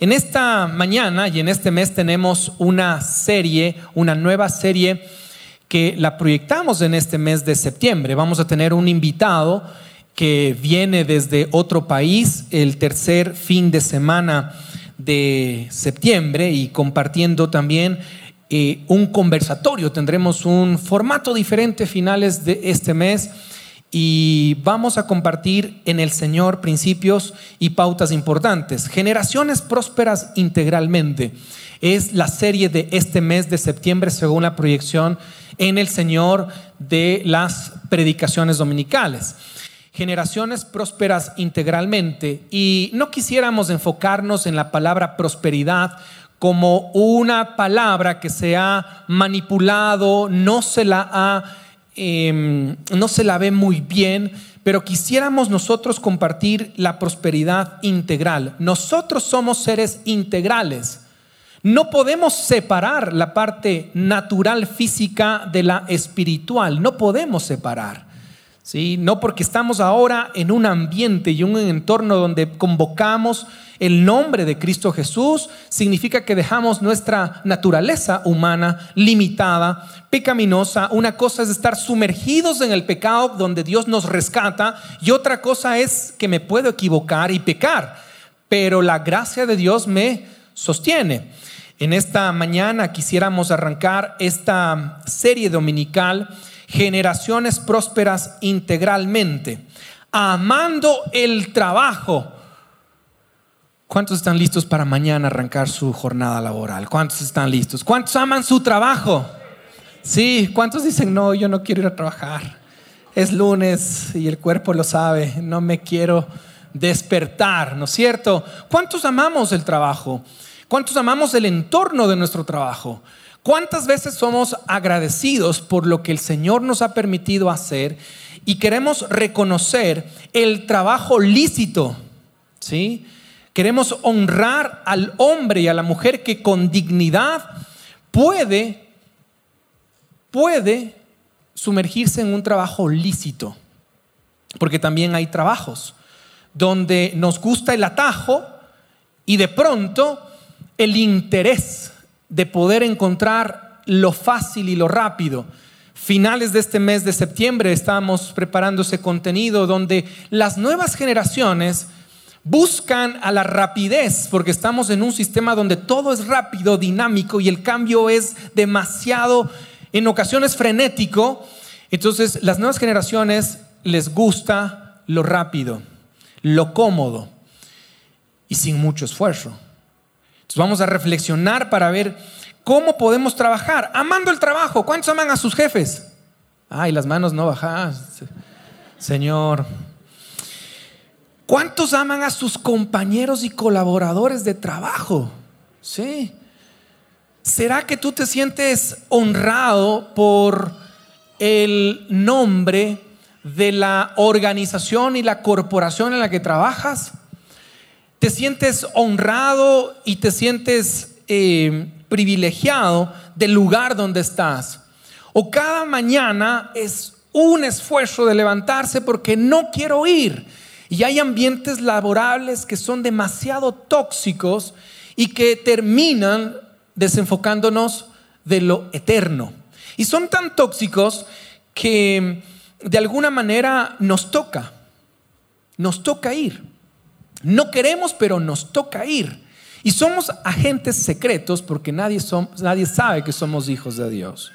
En esta mañana y en este mes tenemos una serie, una nueva serie que la proyectamos en este mes de septiembre. Vamos a tener un invitado que viene desde otro país el tercer fin de semana de septiembre y compartiendo también eh, un conversatorio. Tendremos un formato diferente finales de este mes y vamos a compartir en el Señor principios y pautas importantes. Generaciones prósperas integralmente. Es la serie de este mes de septiembre según la proyección en el Señor de las predicaciones dominicales generaciones prósperas integralmente y no quisiéramos enfocarnos en la palabra prosperidad como una palabra que se ha manipulado, no se la ha, em, no se la ve muy bien, pero quisiéramos nosotros compartir la prosperidad integral. Nosotros somos seres integrales. No podemos separar la parte natural física de la espiritual, no podemos separar. ¿Sí? No porque estamos ahora en un ambiente y un entorno donde convocamos el nombre de Cristo Jesús, significa que dejamos nuestra naturaleza humana limitada, pecaminosa. Una cosa es estar sumergidos en el pecado donde Dios nos rescata y otra cosa es que me puedo equivocar y pecar, pero la gracia de Dios me sostiene. En esta mañana quisiéramos arrancar esta serie dominical generaciones prósperas integralmente, amando el trabajo. ¿Cuántos están listos para mañana arrancar su jornada laboral? ¿Cuántos están listos? ¿Cuántos aman su trabajo? Sí, ¿cuántos dicen, no, yo no quiero ir a trabajar? Es lunes y el cuerpo lo sabe, no me quiero despertar, ¿no es cierto? ¿Cuántos amamos el trabajo? ¿Cuántos amamos el entorno de nuestro trabajo? ¿Cuántas veces somos agradecidos por lo que el Señor nos ha permitido hacer y queremos reconocer el trabajo lícito? ¿Sí? Queremos honrar al hombre y a la mujer que con dignidad puede puede sumergirse en un trabajo lícito. Porque también hay trabajos donde nos gusta el atajo y de pronto el interés de poder encontrar lo fácil y lo rápido. Finales de este mes de septiembre estamos preparando ese contenido donde las nuevas generaciones buscan a la rapidez, porque estamos en un sistema donde todo es rápido, dinámico y el cambio es demasiado, en ocasiones frenético. Entonces las nuevas generaciones les gusta lo rápido, lo cómodo y sin mucho esfuerzo vamos a reflexionar para ver cómo podemos trabajar, amando el trabajo. ¿Cuántos aman a sus jefes? Ay, las manos no bajan. Señor. ¿Cuántos aman a sus compañeros y colaboradores de trabajo? Sí. ¿Será que tú te sientes honrado por el nombre de la organización y la corporación en la que trabajas? Te sientes honrado y te sientes eh, privilegiado del lugar donde estás. O cada mañana es un esfuerzo de levantarse porque no quiero ir. Y hay ambientes laborables que son demasiado tóxicos y que terminan desenfocándonos de lo eterno. Y son tan tóxicos que de alguna manera nos toca, nos toca ir. No queremos, pero nos toca ir. Y somos agentes secretos porque nadie, sabe que somos hijos de Dios.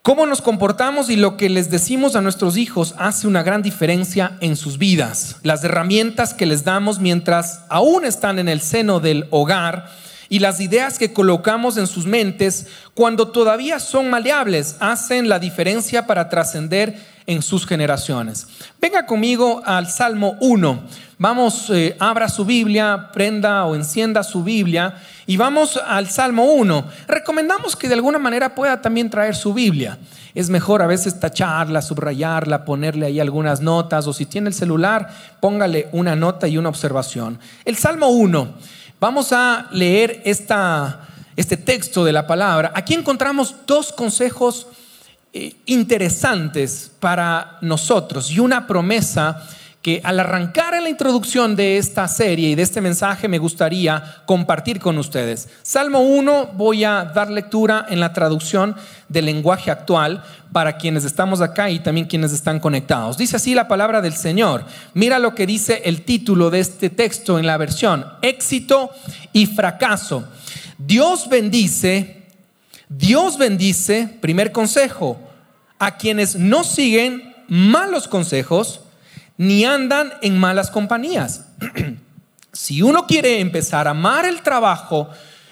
Cómo nos comportamos y lo que les decimos a nuestros hijos hace una gran diferencia en sus vidas. Las herramientas que les damos mientras aún están en el seno del hogar y las ideas que colocamos en sus mentes cuando todavía son maleables hacen la diferencia para trascender en sus generaciones. Venga conmigo al Salmo 1. Vamos, eh, abra su Biblia, prenda o encienda su Biblia y vamos al Salmo 1. Recomendamos que de alguna manera pueda también traer su Biblia. Es mejor a veces tacharla, subrayarla, ponerle ahí algunas notas o si tiene el celular, póngale una nota y una observación. El Salmo 1. Vamos a leer este texto de la palabra. Aquí encontramos dos consejos eh, interesantes para nosotros y una promesa que al arrancar en la introducción de esta serie y de este mensaje me gustaría compartir con ustedes. Salmo 1 voy a dar lectura en la traducción del lenguaje actual para quienes estamos acá y también quienes están conectados. Dice así la palabra del Señor. Mira lo que dice el título de este texto en la versión, éxito y fracaso. Dios bendice, Dios bendice, primer consejo, a quienes no siguen malos consejos, ni andan en malas compañías. si uno quiere empezar a amar el trabajo,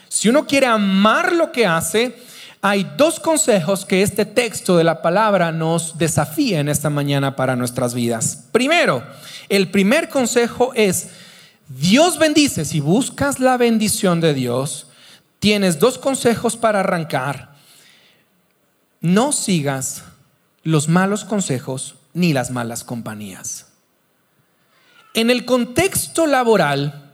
si uno quiere amar lo que hace, hay dos consejos que este texto de la palabra nos desafía en esta mañana para nuestras vidas. Primero, el primer consejo es, Dios bendice, si buscas la bendición de Dios, tienes dos consejos para arrancar. No sigas los malos consejos ni las malas compañías. En el contexto laboral,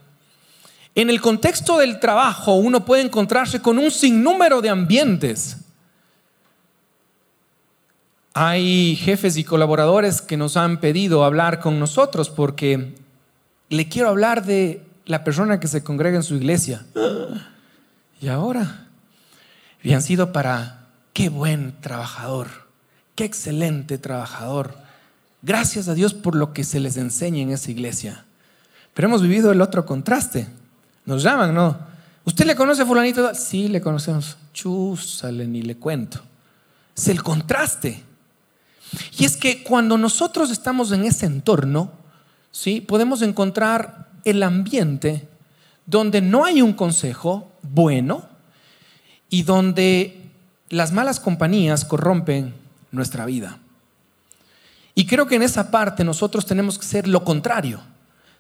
en el contexto del trabajo, uno puede encontrarse con un sinnúmero de ambientes. Hay jefes y colaboradores que nos han pedido hablar con nosotros porque le quiero hablar de la persona que se congrega en su iglesia. Y ahora, habían sido para qué buen trabajador, qué excelente trabajador Gracias a Dios por lo que se les enseña en esa iglesia. Pero hemos vivido el otro contraste. Nos llaman, ¿no? ¿Usted le conoce a fulanito? Sí, le conocemos. Chúsale, ni le cuento. Es el contraste. Y es que cuando nosotros estamos en ese entorno, ¿sí? podemos encontrar el ambiente donde no hay un consejo bueno y donde las malas compañías corrompen nuestra vida. Y creo que en esa parte nosotros tenemos que ser lo contrario.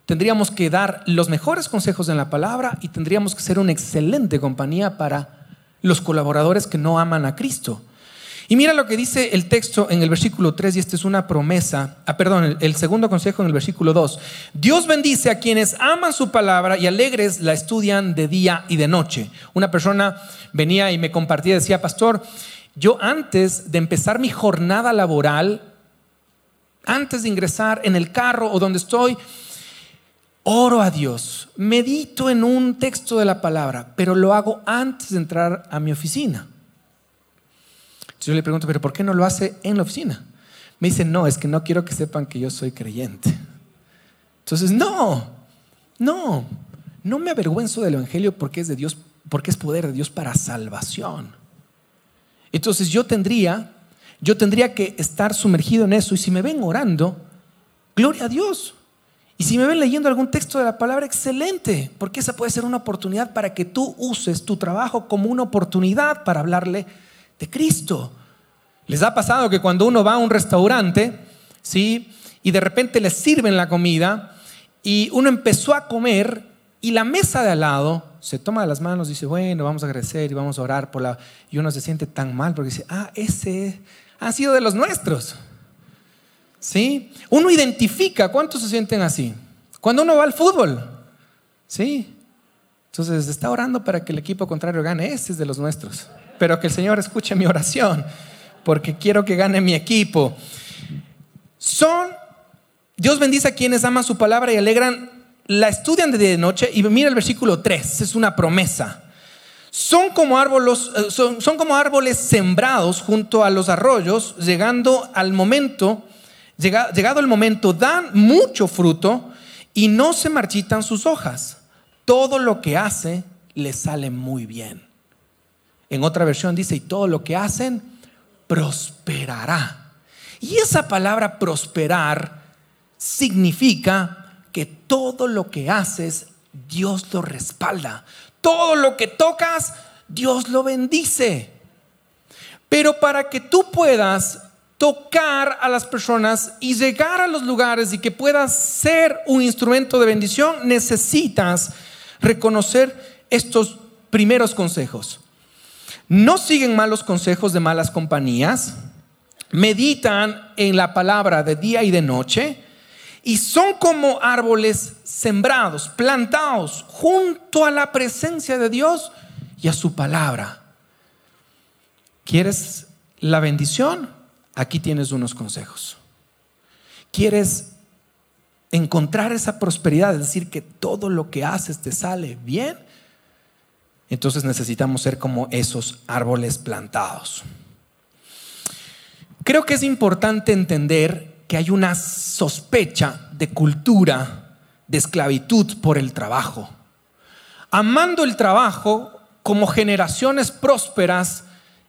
Tendríamos que dar los mejores consejos en la palabra y tendríamos que ser una excelente compañía para los colaboradores que no aman a Cristo. Y mira lo que dice el texto en el versículo 3, y esta es una promesa, ah, perdón, el, segundo consejo en el versículo 2. Dios bendice a quienes aman su palabra y alegres la estudian de día y de noche. Una persona venía y me compartía, decía, pastor, yo antes de empezar mi jornada laboral, antes de ingresar en el carro o donde estoy, oro a Dios, medito en un texto de la palabra, pero lo hago antes de entrar a mi oficina. yo le pregunto, pero ¿por qué no lo hace en la oficina? Me dice, no, es que no quiero que sepan que yo soy creyente. Entonces, no, no, no me avergüenzo del Evangelio porque es de Dios, porque es poder de Dios para salvación. Entonces yo tendría yo tendría que estar sumergido en eso. Y si me ven orando, gloria a Dios. Y si me ven leyendo algún texto de la palabra, excelente, porque esa puede ser una oportunidad para que tú uses tu trabajo como una oportunidad para hablarle de Cristo. ¿Les ha pasado que cuando uno va a un restaurante, ¿sí? Y de repente les sirven la comida y uno empezó a comer y la mesa de al lado se toma de las manos y dice, bueno, vamos a agradecer y vamos a orar por la... Y uno se siente tan mal porque dice, ah, ese han sido de los nuestros. ¿Sí? Uno identifica cuántos se sienten así. Cuando uno va al fútbol. ¿Sí? Entonces está orando para que el equipo contrario gane. Ese es de los nuestros. Pero que el Señor escuche mi oración. Porque quiero que gane mi equipo. Son, Dios bendice a quienes aman su palabra y alegran, la estudian de día y de noche. Y mira el versículo 3, es una promesa. Son como, árboles, eh, son, son como árboles sembrados junto a los arroyos, llegando al momento, llegado el momento, dan mucho fruto y no se marchitan sus hojas. Todo lo que hace le sale muy bien. En otra versión dice, y todo lo que hacen prosperará. Y esa palabra prosperar significa que todo lo que haces, Dios lo respalda. Todo lo que tocas, Dios lo bendice. Pero para que tú puedas tocar a las personas y llegar a los lugares y que puedas ser un instrumento de bendición, necesitas reconocer estos primeros consejos. No siguen malos consejos de malas compañías, meditan en la palabra de día y de noche, y son como árboles sembrados, plantados junto a la presencia de Dios y a su palabra. ¿Quieres la bendición? Aquí tienes unos consejos. ¿Quieres encontrar esa prosperidad, es decir, que todo lo que haces te sale bien, entonces necesitamos ser como esos árboles plantados. Creo que es importante entender que hay una sospecha de cultura de esclavitud por el trabajo. Amando el trabajo como generaciones prósperas,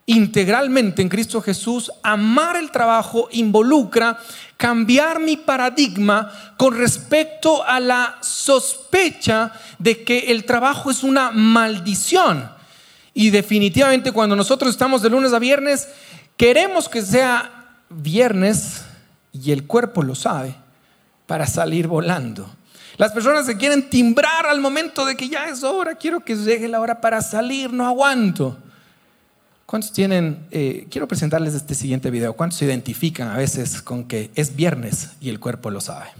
integralmente en Cristo Jesús, amar el trabajo involucra cambiar mi paradigma con respecto a la sospecha de que el trabajo es una maldición. Y definitivamente cuando nosotros estamos de lunes a viernes, queremos que sea viernes y el cuerpo lo sabe para salir volando. Las personas se quieren timbrar al momento de que ya es hora, quiero que llegue la hora para salir, no aguanto. ¿Cuántos tienen, eh, quiero presentarles este siguiente video, cuántos se identifican a veces con que es viernes y el cuerpo lo sabe?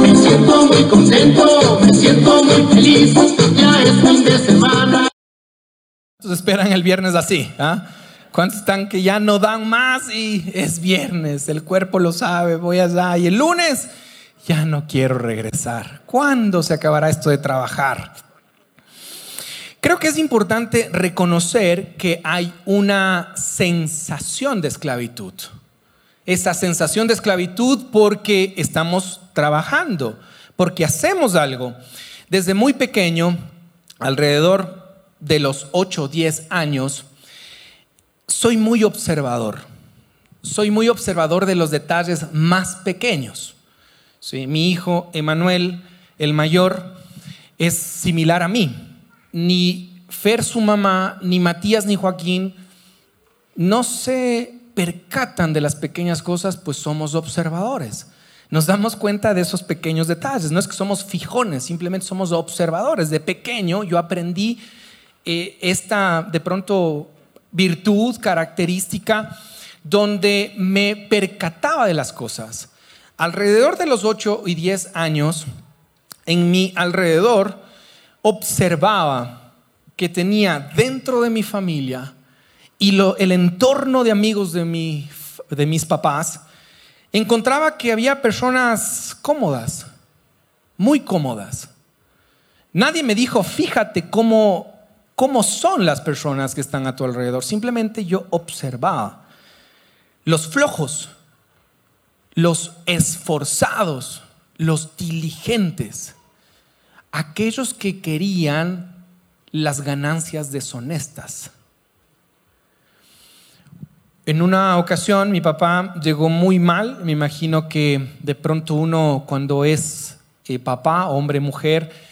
Me siento muy contento, me siento muy feliz, ya es fin de semana. ¿Cuántos esperan el viernes así? ¿ah? ¿Cuántos están que ya no dan más y es viernes? El cuerpo lo sabe, voy allá. Y el lunes ya no quiero regresar. ¿Cuándo se acabará esto de trabajar? Creo que es importante reconocer que hay una sensación de esclavitud. Esa sensación de esclavitud porque estamos trabajando, porque hacemos algo. Desde muy pequeño, alrededor de los 8 o 10 años, soy muy observador. Soy muy observador de los detalles más pequeños. mi hijo Emanuel, el mayor, es similar a mí ni Fer su mamá, ni Matías ni Joaquín no se percatan de las pequeñas cosas, pues somos observadores. Nos damos cuenta de esos pequeños detalles. No es que somos fijones, simplemente somos observadores. De pequeño yo aprendí eh, esta, de pronto, virtud, característica, donde me percataba de las cosas. Alrededor de los 8 y 10 años, en mi alrededor, observaba que tenía dentro de mi familia y el entorno de amigos de, de mis papás, encontraba que había personas cómodas, muy cómodas. Nadie me dijo, fíjate cómo, cómo son las personas que están a tu alrededor. Simplemente yo observaba los flojos, los esforzados, los diligentes aquellos que querían las ganancias deshonestas. En una ocasión mi papá llegó muy mal, me imagino que de pronto uno cuando es eh, papá, hombre, mujer,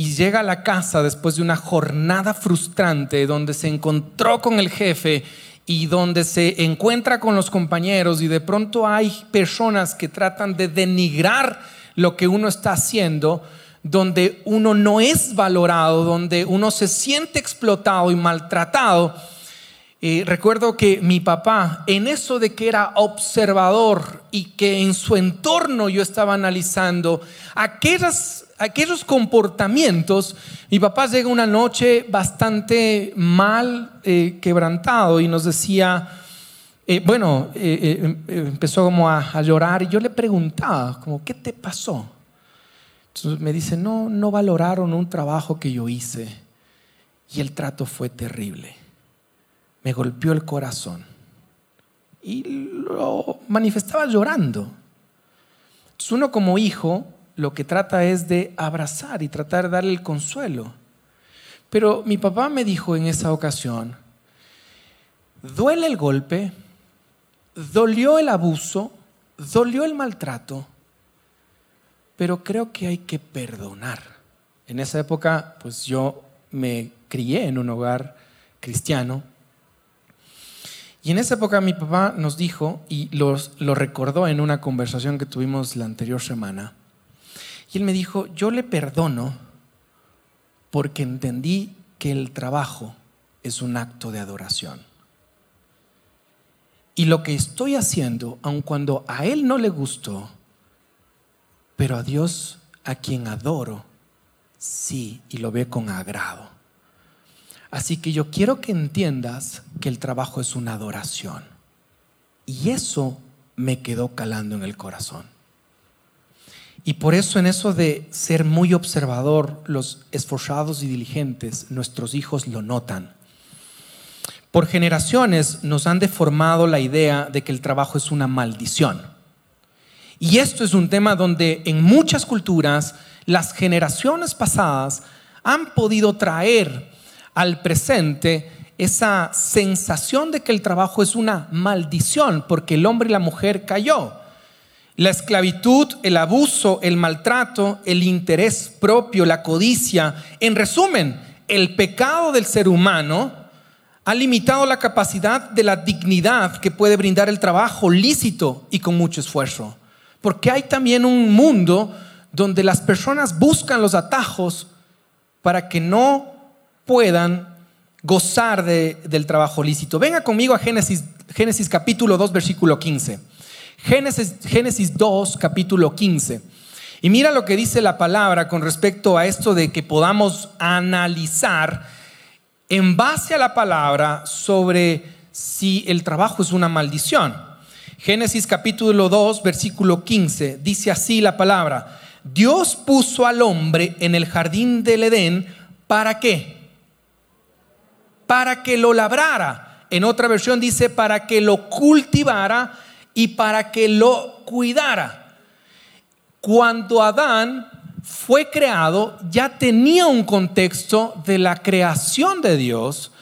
y llega a la casa después de una jornada frustrante donde se encontró con el jefe y donde se encuentra con los compañeros y de pronto hay personas que tratan de denigrar lo que uno está haciendo, donde uno no es valorado, donde uno se siente explotado y maltratado. Eh, recuerdo que mi papá, en eso de que era observador y que en su entorno yo estaba analizando aquellos comportamientos, mi papá llega una noche bastante mal eh, quebrantado y nos decía, eh, bueno, empezó como a, a llorar y yo le preguntaba, como, ¿qué te pasó? Entonces me dice, no, no valoraron un trabajo que yo hice y el trato fue terrible. Me golpeó el corazón y lo manifestaba llorando. Entonces uno como hijo lo que trata es de abrazar y tratar de darle el consuelo. Pero mi papá me dijo en esa ocasión, duele el golpe, dolió el abuso, dolió el maltrato, pero creo que hay que perdonar. En esa época, pues yo me crié en un hogar cristiano. Y en esa época mi papá nos dijo, y lo recordó en una conversación que tuvimos la anterior semana, y él me dijo, yo le perdono porque entendí que el trabajo es un acto de adoración. Y lo que estoy haciendo, aun cuando a él no le gustó, pero a Dios, a quien adoro, sí, y lo ve con agrado. Así que yo quiero que entiendas que el trabajo es una adoración. Y eso me quedó calando en el corazón. Y por eso en eso de ser muy observador, los esforzados y diligentes, nuestros hijos lo notan. Por generaciones nos han deformado la idea de que el trabajo es una maldición. Y esto es un tema donde en muchas culturas las generaciones pasadas han podido traer al presente esa sensación de que el trabajo es una maldición porque el hombre y la mujer cayó. La esclavitud, el abuso, el maltrato, el interés propio, la codicia, en resumen, el pecado del ser humano ha limitado la capacidad de la dignidad que puede brindar el trabajo lícito y con mucho esfuerzo. Porque hay también un mundo donde las personas buscan los atajos para que no puedan gozar del trabajo lícito. Venga conmigo a Génesis, Génesis capítulo 2, versículo 15. Génesis, Génesis 2, capítulo 15. Y mira lo que dice la palabra con respecto a esto de que podamos analizar en base a la palabra sobre si el trabajo es una maldición. Génesis capítulo 2, versículo 15, dice así la palabra, Dios puso al hombre en el jardín del Edén, ¿para qué? para que lo labrara. En otra versión dice para que lo cultivara y para que lo cuidara. Cuando Adán fue creado, ya tenía un contexto de la creación de Dios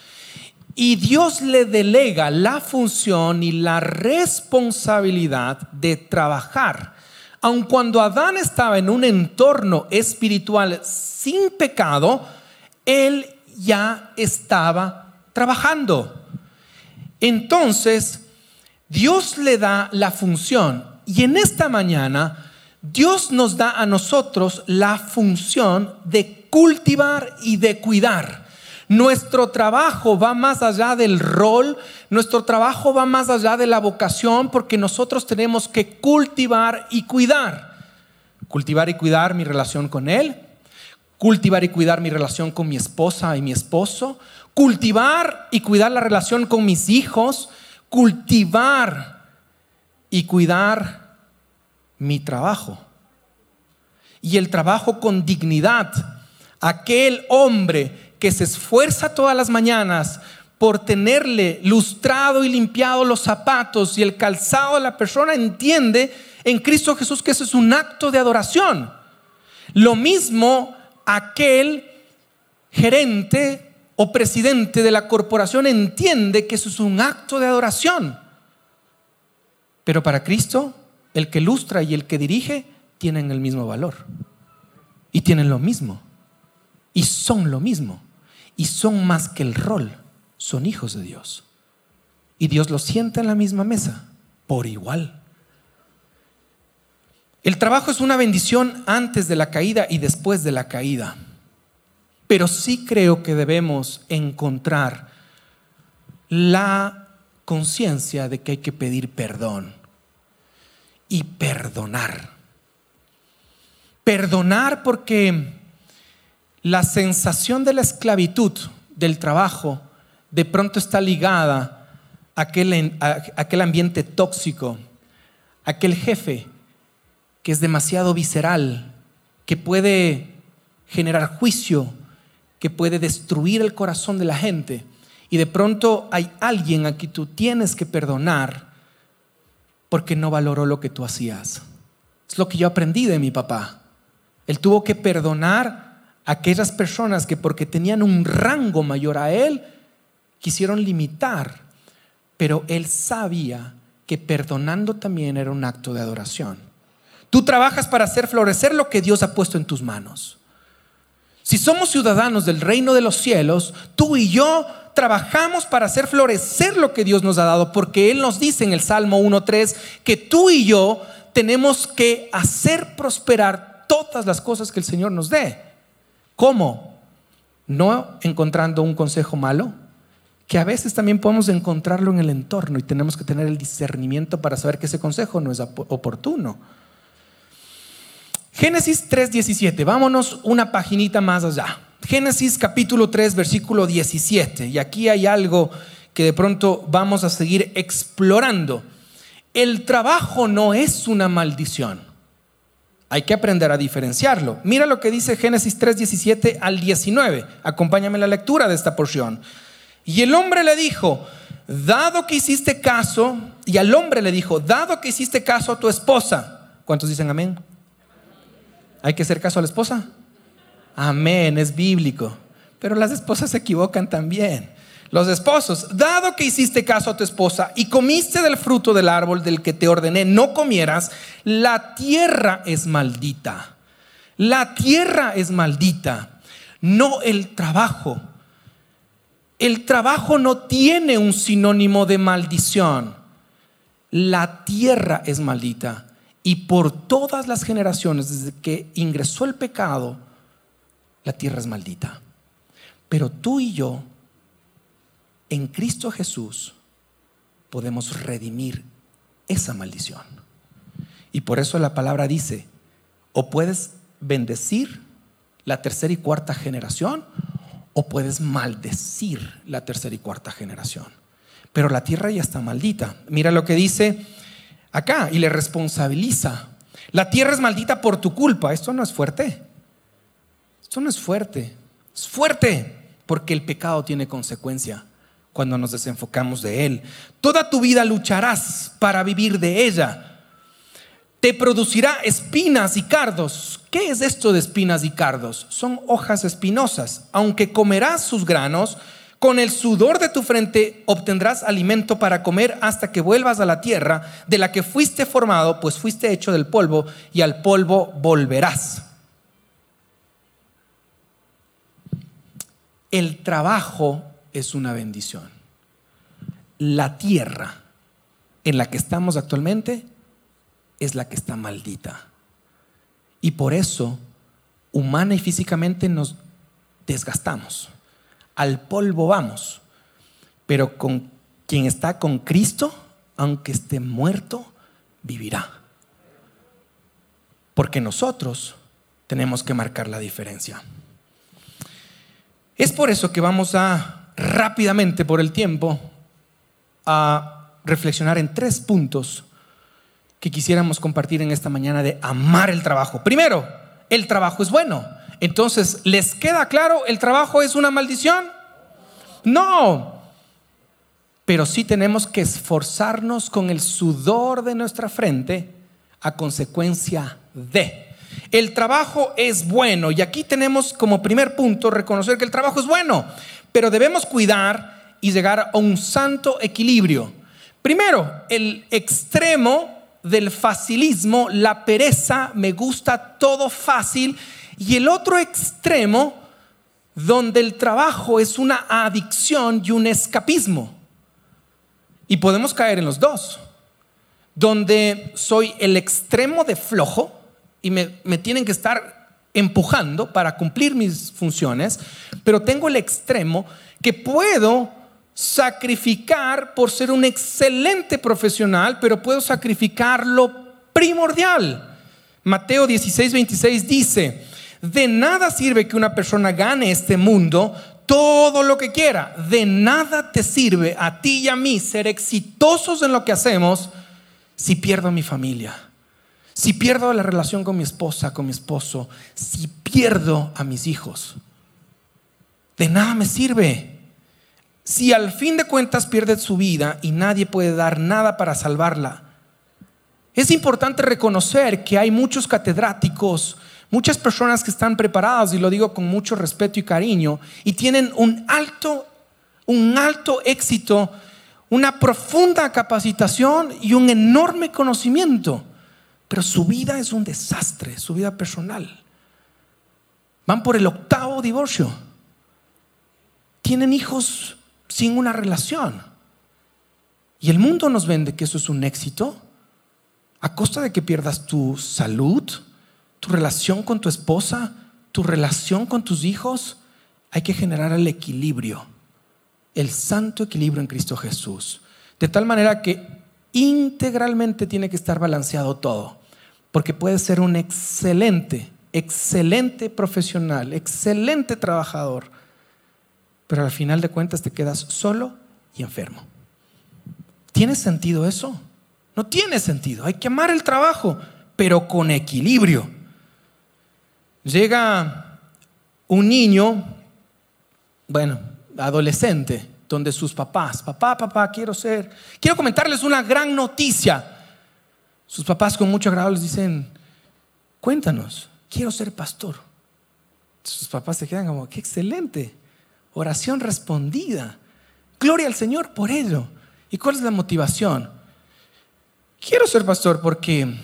y Dios le delega la función y la responsabilidad de trabajar. Aun cuando Adán estaba en un entorno espiritual sin pecado, él ya estaba trabajando. Entonces, Dios le da la función y en esta mañana Dios nos da a nosotros la función de cultivar y de cuidar. Nuestro trabajo va más allá del rol, nuestro trabajo va más allá de la vocación porque nosotros tenemos que cultivar y cuidar. Cultivar y cuidar mi relación con Él, cultivar y cuidar mi relación con mi esposa y mi esposo, cultivar y cuidar la relación con mis hijos, cultivar y cuidar mi trabajo. Y el trabajo con dignidad. Aquel hombre que se esfuerza todas las mañanas por tenerle lustrado y limpiado los zapatos y el calzado de la persona, entiende en Cristo Jesús que eso es un acto de adoración. Lo mismo aquel gerente o presidente de la corporación entiende que eso es un acto de adoración. Pero para Cristo, el que lustra y el que dirige tienen el mismo valor. Y tienen lo mismo. Y son lo mismo. Y son más que el rol. Son hijos de Dios. Y Dios los sienta en la misma mesa, por igual. El trabajo es una bendición antes de la caída y después de la caída. Pero sí creo que debemos encontrar la conciencia de que hay que pedir perdón y perdonar. Perdonar porque la sensación de la esclavitud del trabajo de pronto está ligada a aquel, a aquel ambiente tóxico, aquel jefe que es demasiado visceral, que puede generar juicio, que puede destruir el corazón de la gente. Y de pronto hay alguien a quien tú tienes que perdonar porque no valoró lo que tú hacías. Es lo que yo aprendí de mi papá. Él tuvo que perdonar a aquellas personas que porque tenían un rango mayor a él, quisieron limitar. Pero él sabía que perdonando también era un acto de adoración. Tú trabajas para hacer florecer lo que Dios ha puesto en tus manos. Si somos ciudadanos del reino de los cielos, tú y yo trabajamos para hacer florecer lo que Dios nos ha dado, porque Él nos dice en el Salmo 1.3 que tú y yo tenemos que hacer prosperar todas las cosas que el Señor nos dé. ¿Cómo? No encontrando un consejo malo, que a veces también podemos encontrarlo en el entorno y tenemos que tener el discernimiento para saber que ese consejo no es oportuno. Génesis 3:17, vámonos una paginita más allá. Génesis capítulo 3, versículo 17. Y aquí hay algo que de pronto vamos a seguir explorando. el trabajo no es una maldición. Hay que aprender a diferenciarlo. Mira lo que dice Génesis 3, 17 al 19. Acompáñame en la lectura de esta porción. Y el hombre le dijo, dado que hiciste caso, y al hombre le dijo, dado que hiciste caso a tu esposa. ¿Cuántos dicen amén? ¿Hay que hacer caso a la esposa? Amén, es bíblico. Pero las esposas se equivocan también. Los esposos, dado que hiciste caso a tu esposa y comiste del fruto del árbol del que te ordené no comieras, la tierra es maldita. La tierra es maldita, no el trabajo. El trabajo no tiene un sinónimo de maldición. La tierra es maldita. Y por todas las generaciones, desde que ingresó el pecado, la tierra es maldita. Pero tú y yo en Cristo Jesús podemos redimir esa maldición. Y por eso la palabra dice, o puedes bendecir la tercera y cuarta generación, o puedes maldecir la tercera y cuarta generación. Pero la tierra ya está maldita. Mira lo que dice acá y le responsabiliza. La tierra es maldita por tu culpa. Esto no es fuerte. Esto no es fuerte. Es fuerte porque el pecado tiene consecuencia cuando nos desenfocamos de Él. Toda tu vida lucharás para vivir de ella. Te producirá espinas y cardos. ¿Qué es esto de espinas y cardos? Son hojas espinosas. Aunque comerás sus granos, con el sudor de tu frente obtendrás alimento para comer hasta que vuelvas a la tierra de la que fuiste formado, pues fuiste hecho del polvo y al polvo volverás. El trabajo es una bendición. La tierra en la que estamos actualmente es la que está maldita. Y por eso, humana y físicamente nos desgastamos. Al polvo vamos. Pero con quien está con Cristo, aunque esté muerto, vivirá. Porque nosotros tenemos que marcar la diferencia. Es por eso que vamos a rápidamente por el tiempo a reflexionar en tres puntos que quisiéramos compartir en esta mañana de amar el trabajo. Primero, el trabajo es bueno. Entonces, ¿les queda claro el trabajo es una maldición? No. Pero sí tenemos que esforzarnos con el sudor de nuestra frente a consecuencia de. El trabajo es bueno y aquí tenemos como primer punto reconocer que el trabajo es bueno, pero debemos cuidar y llegar a un santo equilibrio. Primero, el extremo del facilismo, la pereza, me gusta todo fácil, y el otro extremo donde el trabajo es una adicción y un escapismo. Y podemos caer en los dos, donde soy el extremo de flojo, y me, tienen que estar empujando para cumplir mis funciones, pero tengo el extremo que puedo sacrificar por ser un excelente profesional, pero puedo sacrificar lo primordial. Mateo 16, 26 dice, de nada sirve que una persona gane este mundo todo lo que quiera. De nada te sirve a ti y a mí ser exitosos en lo que hacemos si pierdo mi familia si pierdo la relación con mi esposa, con mi esposo, si pierdo a mis hijos, de nada me sirve. Si al fin de cuentas pierde su vida y nadie puede dar nada para salvarla, es importante reconocer que hay muchos catedráticos, muchas personas que están preparadas, y lo digo con mucho respeto y cariño, y tienen un alto, un alto éxito, una profunda capacitación y un enorme conocimiento pero su vida es un desastre, su vida personal. Van por el octavo divorcio. Tienen hijos sin una relación. Y el mundo nos vende que eso es un éxito a costa de que pierdas tu salud, tu relación con tu esposa, tu relación con tus hijos. Hay que generar el equilibrio, el santo equilibrio en Cristo Jesús. De tal manera que integralmente tiene que estar balanceado todo. Porque puedes ser un excelente, excelente profesional, excelente trabajador, pero al final de cuentas te quedas solo y enfermo. ¿Tiene sentido eso? No tiene sentido. Hay que amar el trabajo, pero con equilibrio. Llega un niño, bueno, adolescente, donde sus papás, papá, papá, quiero ser, quiero comentarles una gran noticia. Sus papás con mucho agrado les dicen, cuéntanos, quiero ser pastor. Sus papás se quedan como, qué excelente, oración respondida. Gloria al Señor por ello. ¿Y cuál es la motivación? Quiero ser pastor porque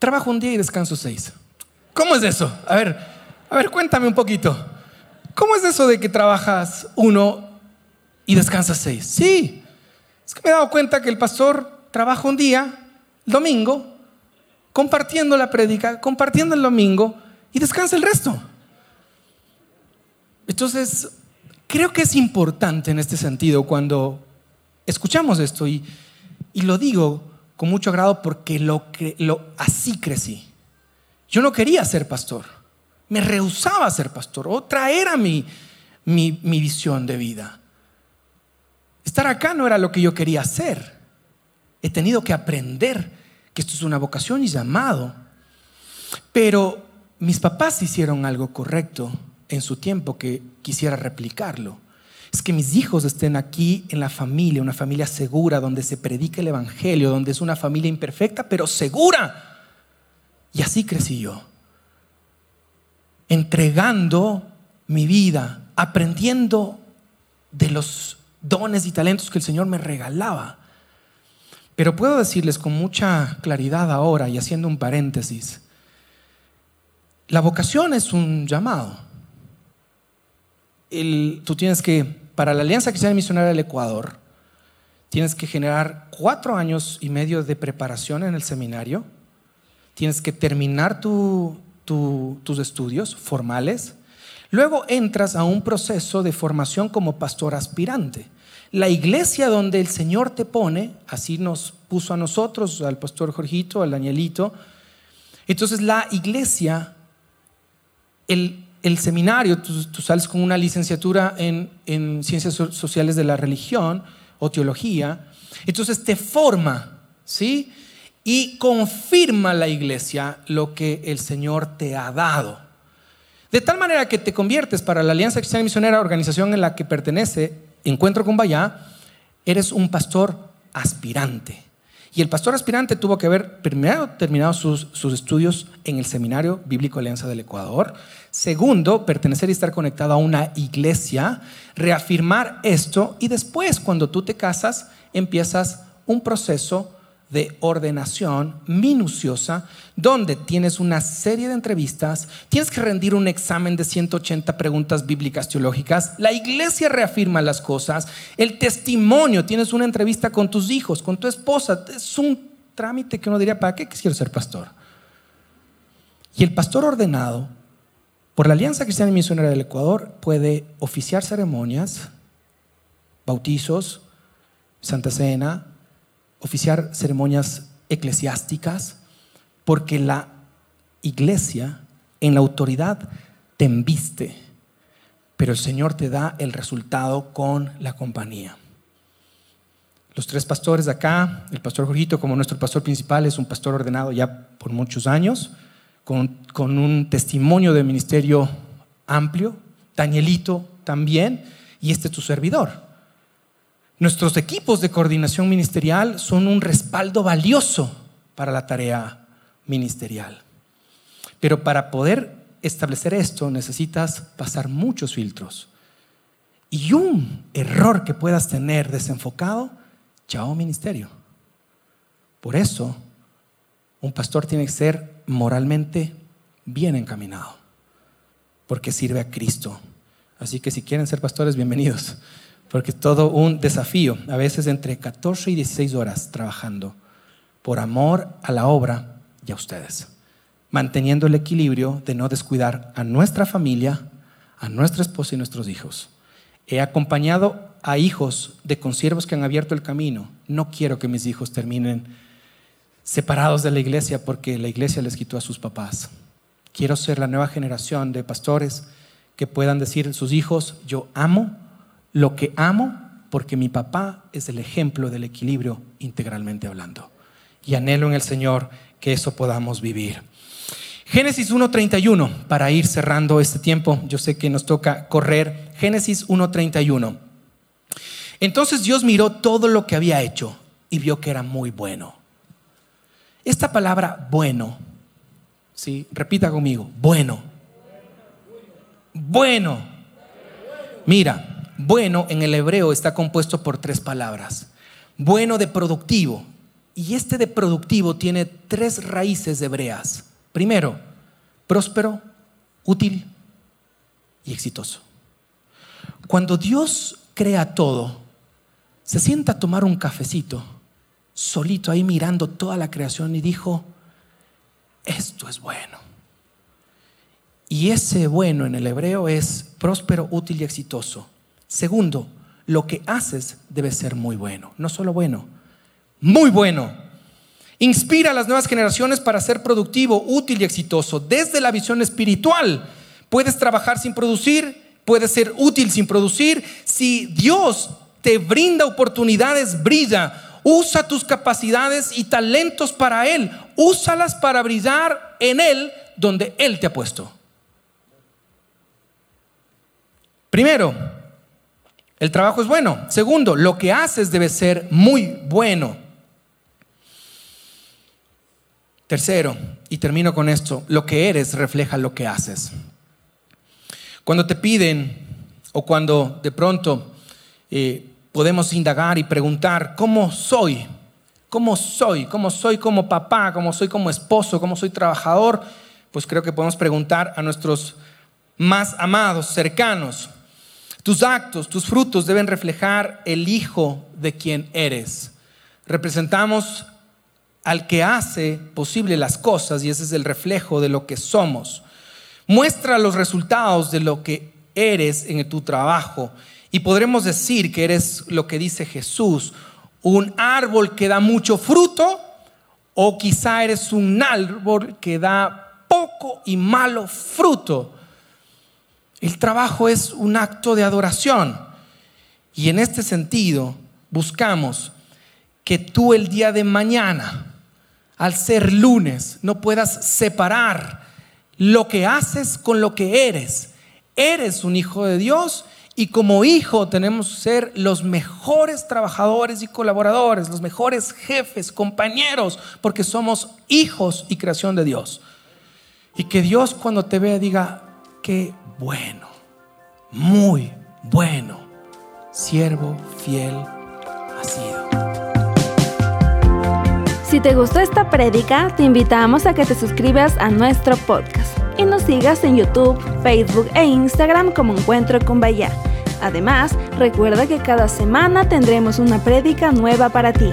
trabajo un día y descanso seis. ¿Cómo es eso? A ver, a ver, cuéntame un poquito. ¿Cómo es eso de que trabajas uno y descansas seis? Sí, es que me he dado cuenta que el pastor trabaja un día, el domingo, compartiendo la prédica, compartiendo el domingo y descansa el resto. Entonces, creo que es importante en este sentido cuando escuchamos esto y, y lo digo con mucho agrado porque lo, lo, así crecí. Yo no quería ser pastor, me rehusaba a ser pastor, otra era mi, mi, mi visión de vida. Estar acá no era lo que yo quería hacer. He tenido que aprender que esto es una vocación y llamado. Pero mis papás hicieron algo correcto en su tiempo que quisiera replicarlo. Es que mis hijos estén aquí en la familia, una familia segura, donde se predica el Evangelio, donde es una familia imperfecta, pero segura. Y así crecí yo. Entregando mi vida, aprendiendo de los dones y talentos que el Señor me regalaba. Pero puedo decirles con mucha claridad ahora y haciendo un paréntesis, la vocación es un llamado. tú tienes que, para la Alianza Cristiana Misionera del Ecuador, tienes que generar cuatro años y medio de preparación en el seminario, tienes que terminar tus estudios formales, luego entras a un proceso de formación como pastor aspirante. La iglesia donde el Señor te pone, así nos puso a nosotros, al pastor Jorgito, al Danielito. Entonces la iglesia, el, seminario, tú, sales con una licenciatura en, en ciencias sociales de la religión o teología, entonces te forma, ¿sí? Y confirma la iglesia lo que el Señor te ha dado. De tal manera que te conviertes para la Alianza Cristiana Misionera, organización en la que pertenece encuentro con Bayá, eres un pastor aspirante. Y el pastor aspirante tuvo que haber primero terminado sus, estudios en el Seminario Bíblico Alianza del Ecuador. Segundo, pertenecer y estar conectado a una iglesia, reafirmar esto y después, cuando tú te casas, empiezas un proceso de ordenación minuciosa, donde tienes una serie de entrevistas, tienes que rendir un examen de 180 preguntas bíblicas teológicas, la iglesia reafirma las cosas, el testimonio, tienes una entrevista con tus hijos, con tu esposa, es un trámite que uno diría, ¿para qué quiero ser pastor? Y el pastor ordenado por la Alianza Cristiana y Misionera del Ecuador puede oficiar ceremonias, bautizos, Santa Cena, oficiar ceremonias eclesiásticas, porque la iglesia en la autoridad te embiste, pero el Señor te da el resultado con la compañía. Los tres pastores de acá, el pastor Jorgito como nuestro pastor principal es un pastor ordenado ya por muchos años, con, con un testimonio de ministerio amplio, Danielito también, y este es tu servidor. Nuestros equipos de coordinación ministerial son un respaldo valioso para la tarea ministerial. Pero para poder establecer esto necesitas pasar muchos filtros. Y un error que puedas tener desenfocado, chao ministerio. Por eso, un pastor tiene que ser moralmente bien encaminado, porque sirve a Cristo. Así que si quieren ser pastores, bienvenidos porque es todo un desafío, a veces entre 14 y 16 horas trabajando por amor a la obra y a ustedes, manteniendo el equilibrio de no descuidar a nuestra familia, a nuestra esposa y nuestros hijos. He acompañado a hijos de consiervos que han abierto el camino. No quiero que mis hijos terminen separados de la iglesia porque la iglesia les quitó a sus papás. Quiero ser la nueva generación de pastores que puedan decir a sus hijos, yo amo lo que amo porque mi papá es el ejemplo del equilibrio integralmente hablando. Y anhelo en el Señor que eso podamos vivir. Génesis 1.31, para ir cerrando este tiempo, yo sé que nos toca correr. Génesis 1.31. Entonces Dios miró todo lo que había hecho y vio que era muy bueno. Esta palabra bueno, ¿sí? repita conmigo, bueno. Bueno. Mira, bueno en el hebreo está compuesto por tres palabras. Bueno de productivo. Y este de productivo tiene tres raíces hebreas. Primero, próspero, útil y exitoso. Cuando Dios crea todo, se sienta a tomar un cafecito, solito ahí mirando toda la creación y dijo, esto es bueno. Y ese bueno en el hebreo es próspero, útil y exitoso. Segundo, lo que haces debe ser muy bueno, no solo bueno, muy bueno. Inspira a las nuevas generaciones para ser productivo, útil y exitoso. Desde la visión espiritual, puedes trabajar sin producir, puedes ser útil sin producir. Si Dios te brinda oportunidades, brilla. Usa tus capacidades y talentos para Él. Úsalas para brillar en Él donde Él te ha puesto. Primero, el trabajo es bueno. Segundo, lo que haces debe ser muy bueno. Tercero, y termino con esto, lo que eres refleja lo que haces. Cuando te piden o cuando de pronto eh, podemos indagar y preguntar, ¿cómo soy? ¿Cómo soy? ¿Cómo soy como papá? ¿Cómo soy como esposo? ¿Cómo soy trabajador? Pues creo que podemos preguntar a nuestros más amados, cercanos. Tus actos, tus frutos deben reflejar el hijo de quien eres. Representamos al que hace posible las cosas y ese es el reflejo de lo que somos. Muestra los resultados de lo que eres en tu trabajo y podremos decir que eres lo que dice Jesús, un árbol que da mucho fruto o quizá eres un árbol que da poco y malo fruto. El trabajo es un acto de adoración y en este sentido buscamos que tú el día de mañana al ser lunes, no puedas separar lo que haces con lo que eres. Eres un hijo de Dios y como hijo tenemos que ser los mejores trabajadores y colaboradores, los mejores jefes, compañeros, porque somos hijos y creación de Dios. Y que Dios cuando te vea diga, qué bueno, muy bueno, siervo fiel ha sido. Si te gustó esta prédica, te invitamos a que te suscribas a nuestro podcast y nos sigas en YouTube, Facebook e Instagram como Encuentro con Bahía. Además, recuerda que cada semana tendremos una prédica nueva para ti.